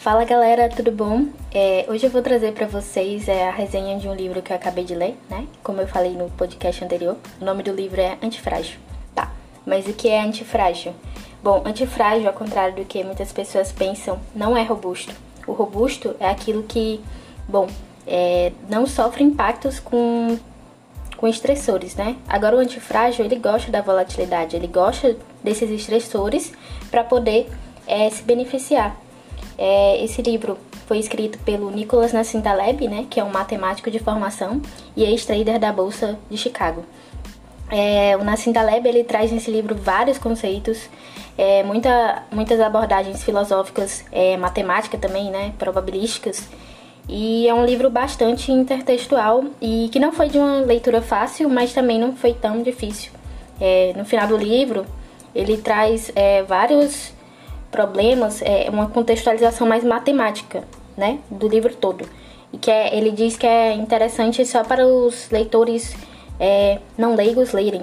Fala galera, tudo bom? É, hoje eu vou trazer para vocês é, a resenha de um livro que eu acabei de ler, né? Como eu falei no podcast anterior, o nome do livro é Antifrágil. Tá, mas o que é antifrágil? Bom, antifrágil, ao contrário do que muitas pessoas pensam, não é robusto. O robusto é aquilo que, bom, é, não sofre impactos com, com estressores, né? Agora o antifrágil, ele gosta da volatilidade, ele gosta desses estressores para poder é, se beneficiar. É, esse livro foi escrito pelo Nicholas Nassim Taleb, né, que é um matemático de formação e ex-trader da Bolsa de Chicago. É, o Nassim Taleb ele traz nesse livro vários conceitos, é, muita, muitas abordagens filosóficas, é, matemática também, né, probabilísticas, e é um livro bastante intertextual e que não foi de uma leitura fácil, mas também não foi tão difícil. É, no final do livro, ele traz é, vários problemas, é, uma contextualização mais matemática, né, do livro todo. E que é, ele diz que é interessante só para os leitores é, não leigos lerem.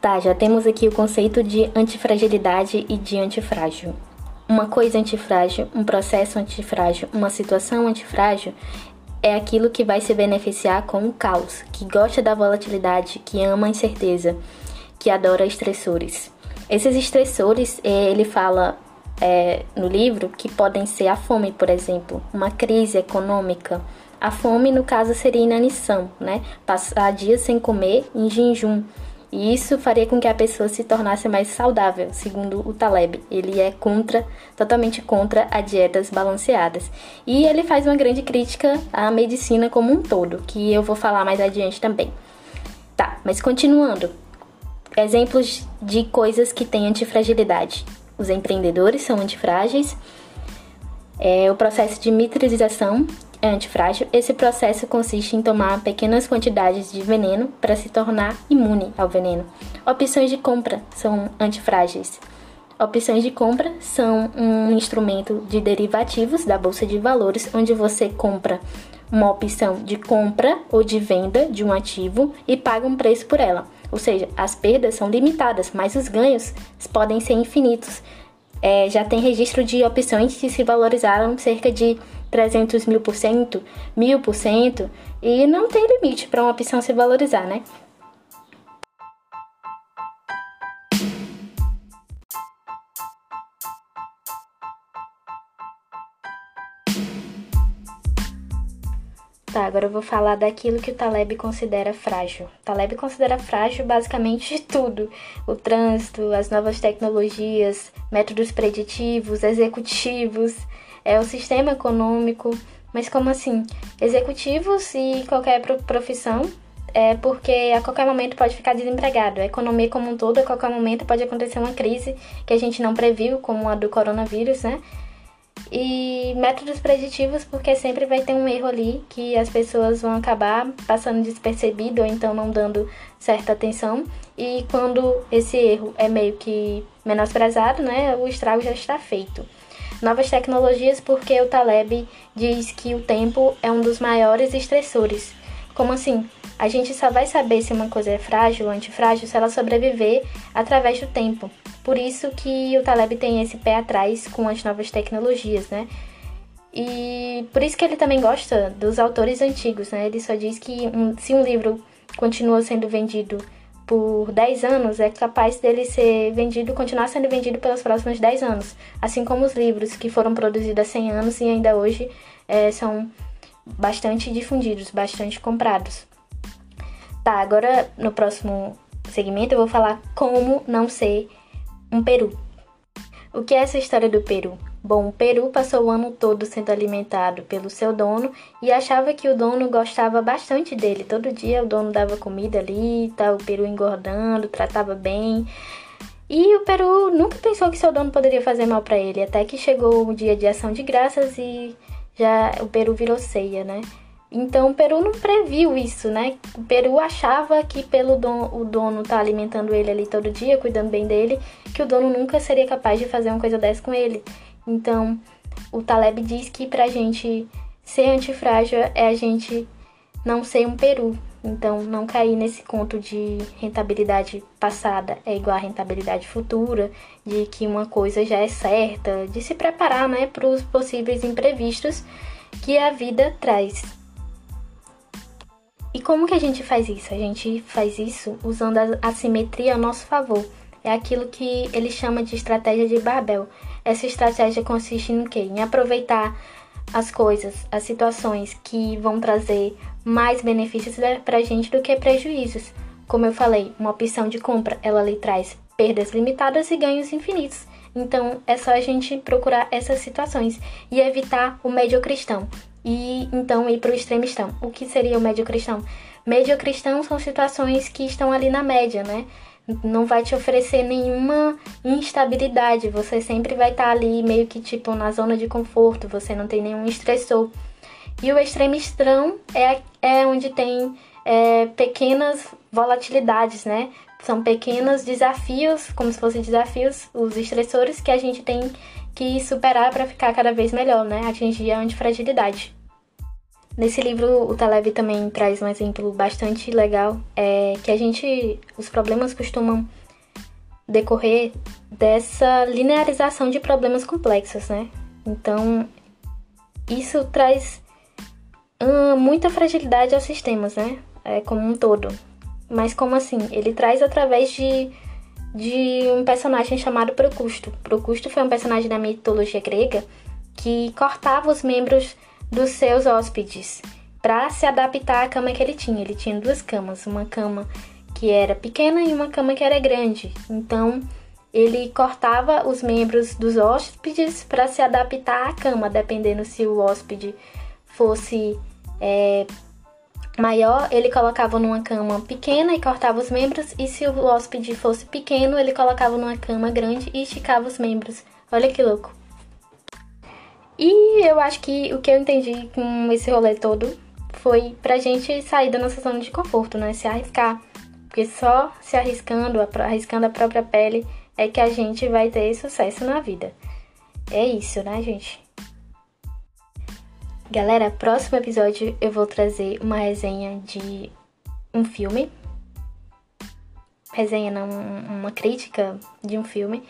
Tá, já temos aqui o conceito de antifragilidade e de antifrágil. Uma coisa antifrágil, um processo antifrágil, uma situação antifrágil é aquilo que vai se beneficiar com o caos, que gosta da volatilidade, que ama a incerteza, que adora estressores. Esses estressores, é, ele fala é, no livro que podem ser a fome, por exemplo, uma crise econômica. A fome, no caso, seria inanição, né? Passar dias sem comer em jejum e isso faria com que a pessoa se tornasse mais saudável, segundo o Taleb. Ele é contra, totalmente contra a dietas balanceadas. E ele faz uma grande crítica à medicina como um todo, que eu vou falar mais adiante também. Tá, mas continuando. Exemplos de coisas que têm antifragilidade. Os empreendedores são antifrágeis. É, o processo de mitrização é antifrágil, esse processo consiste em tomar pequenas quantidades de veneno para se tornar imune ao veneno. Opções de compra são antifrágeis. Opções de compra são um instrumento de derivativos da bolsa de valores, onde você compra uma opção de compra ou de venda de um ativo e paga um preço por ela. Ou seja, as perdas são limitadas, mas os ganhos podem ser infinitos. É, já tem registro de opções que se valorizaram cerca de 300 mil por cento, mil por cento, e não tem limite para uma opção se valorizar, né? Tá, agora eu vou falar daquilo que o Taleb considera frágil. O Taleb considera frágil basicamente tudo: o trânsito, as novas tecnologias, métodos preditivos, executivos, é o sistema econômico, mas como assim? Executivos e qualquer profissão, é porque a qualquer momento pode ficar desempregado. A economia como um todo, a qualquer momento pode acontecer uma crise que a gente não previu, como a do coronavírus, né? E métodos preditivos, porque sempre vai ter um erro ali que as pessoas vão acabar passando despercebido ou então não dando certa atenção. E quando esse erro é meio que menosprezado, né, o estrago já está feito novas tecnologias porque o Taleb diz que o tempo é um dos maiores estressores. Como assim? A gente só vai saber se uma coisa é frágil ou antifrágil se ela sobreviver através do tempo. Por isso que o Taleb tem esse pé atrás com as novas tecnologias, né? E por isso que ele também gosta dos autores antigos, né? Ele só diz que um, se um livro continua sendo vendido por 10 anos, é capaz dele ser vendido, continuar sendo vendido pelos próximos 10 anos. Assim como os livros que foram produzidos há 100 anos e ainda hoje é, são bastante difundidos, bastante comprados. Tá, agora no próximo segmento eu vou falar como não ser um peru. O que é essa história do peru? Bom, o peru passou o ano todo sendo alimentado pelo seu dono e achava que o dono gostava bastante dele. Todo dia o dono dava comida ali, tá, o peru engordando, tratava bem. E o peru nunca pensou que seu dono poderia fazer mal para ele, até que chegou o dia de ação de graças e já o peru virou ceia, né? Então o Peru não previu isso, né? O Peru achava que pelo dono, o dono tá alimentando ele ali todo dia, cuidando bem dele, que o dono nunca seria capaz de fazer uma coisa dessa com ele. Então, o Taleb diz que pra gente ser antifrágil é a gente não ser um peru. Então, não cair nesse conto de rentabilidade passada é igual a rentabilidade futura, de que uma coisa já é certa, de se preparar né, para os possíveis imprevistos que a vida traz. E como que a gente faz isso? A gente faz isso usando a assimetria a nosso favor. É aquilo que ele chama de estratégia de Babel. Essa estratégia consiste em quê? Em aproveitar as coisas, as situações que vão trazer mais benefícios para a gente do que prejuízos. Como eu falei, uma opção de compra, ela lhe traz perdas limitadas e ganhos infinitos. Então, é só a gente procurar essas situações e evitar o médio cristão. E então ir para o extremistão. O que seria o médio cristão? Médio cristão são situações que estão ali na média, né? Não vai te oferecer nenhuma instabilidade. Você sempre vai estar ali meio que tipo na zona de conforto. Você não tem nenhum estressor. E o extremistão é, é onde tem é, pequenas volatilidades, né? São pequenos desafios, como se fossem desafios, os estressores que a gente tem que superar para ficar cada vez melhor, né? Atingir a antifragilidade. Nesse livro, o Taleb também traz um exemplo bastante legal, é que a gente, os problemas costumam decorrer dessa linearização de problemas complexos, né? Então, isso traz hum, muita fragilidade aos sistemas, né? É, como um todo. Mas como assim? Ele traz através de, de um personagem chamado Procusto. Procusto foi um personagem da mitologia grega que cortava os membros dos seus hóspedes para se adaptar à cama que ele tinha. Ele tinha duas camas, uma cama que era pequena e uma cama que era grande. Então, ele cortava os membros dos hóspedes para se adaptar à cama, dependendo se o hóspede fosse é, maior, ele colocava numa cama pequena e cortava os membros, e se o hóspede fosse pequeno, ele colocava numa cama grande e esticava os membros. Olha que louco. E eu acho que o que eu entendi com esse rolê todo foi pra gente sair da nossa zona de conforto, né? Se arriscar. Porque só se arriscando, arriscando a própria pele, é que a gente vai ter sucesso na vida. É isso, né, gente? Galera, próximo episódio eu vou trazer uma resenha de um filme. Resenha não, uma crítica de um filme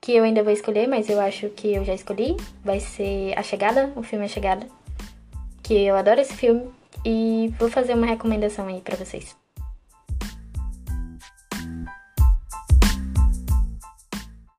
que eu ainda vou escolher, mas eu acho que eu já escolhi. Vai ser A Chegada, o filme A Chegada. Que eu adoro esse filme e vou fazer uma recomendação aí para vocês.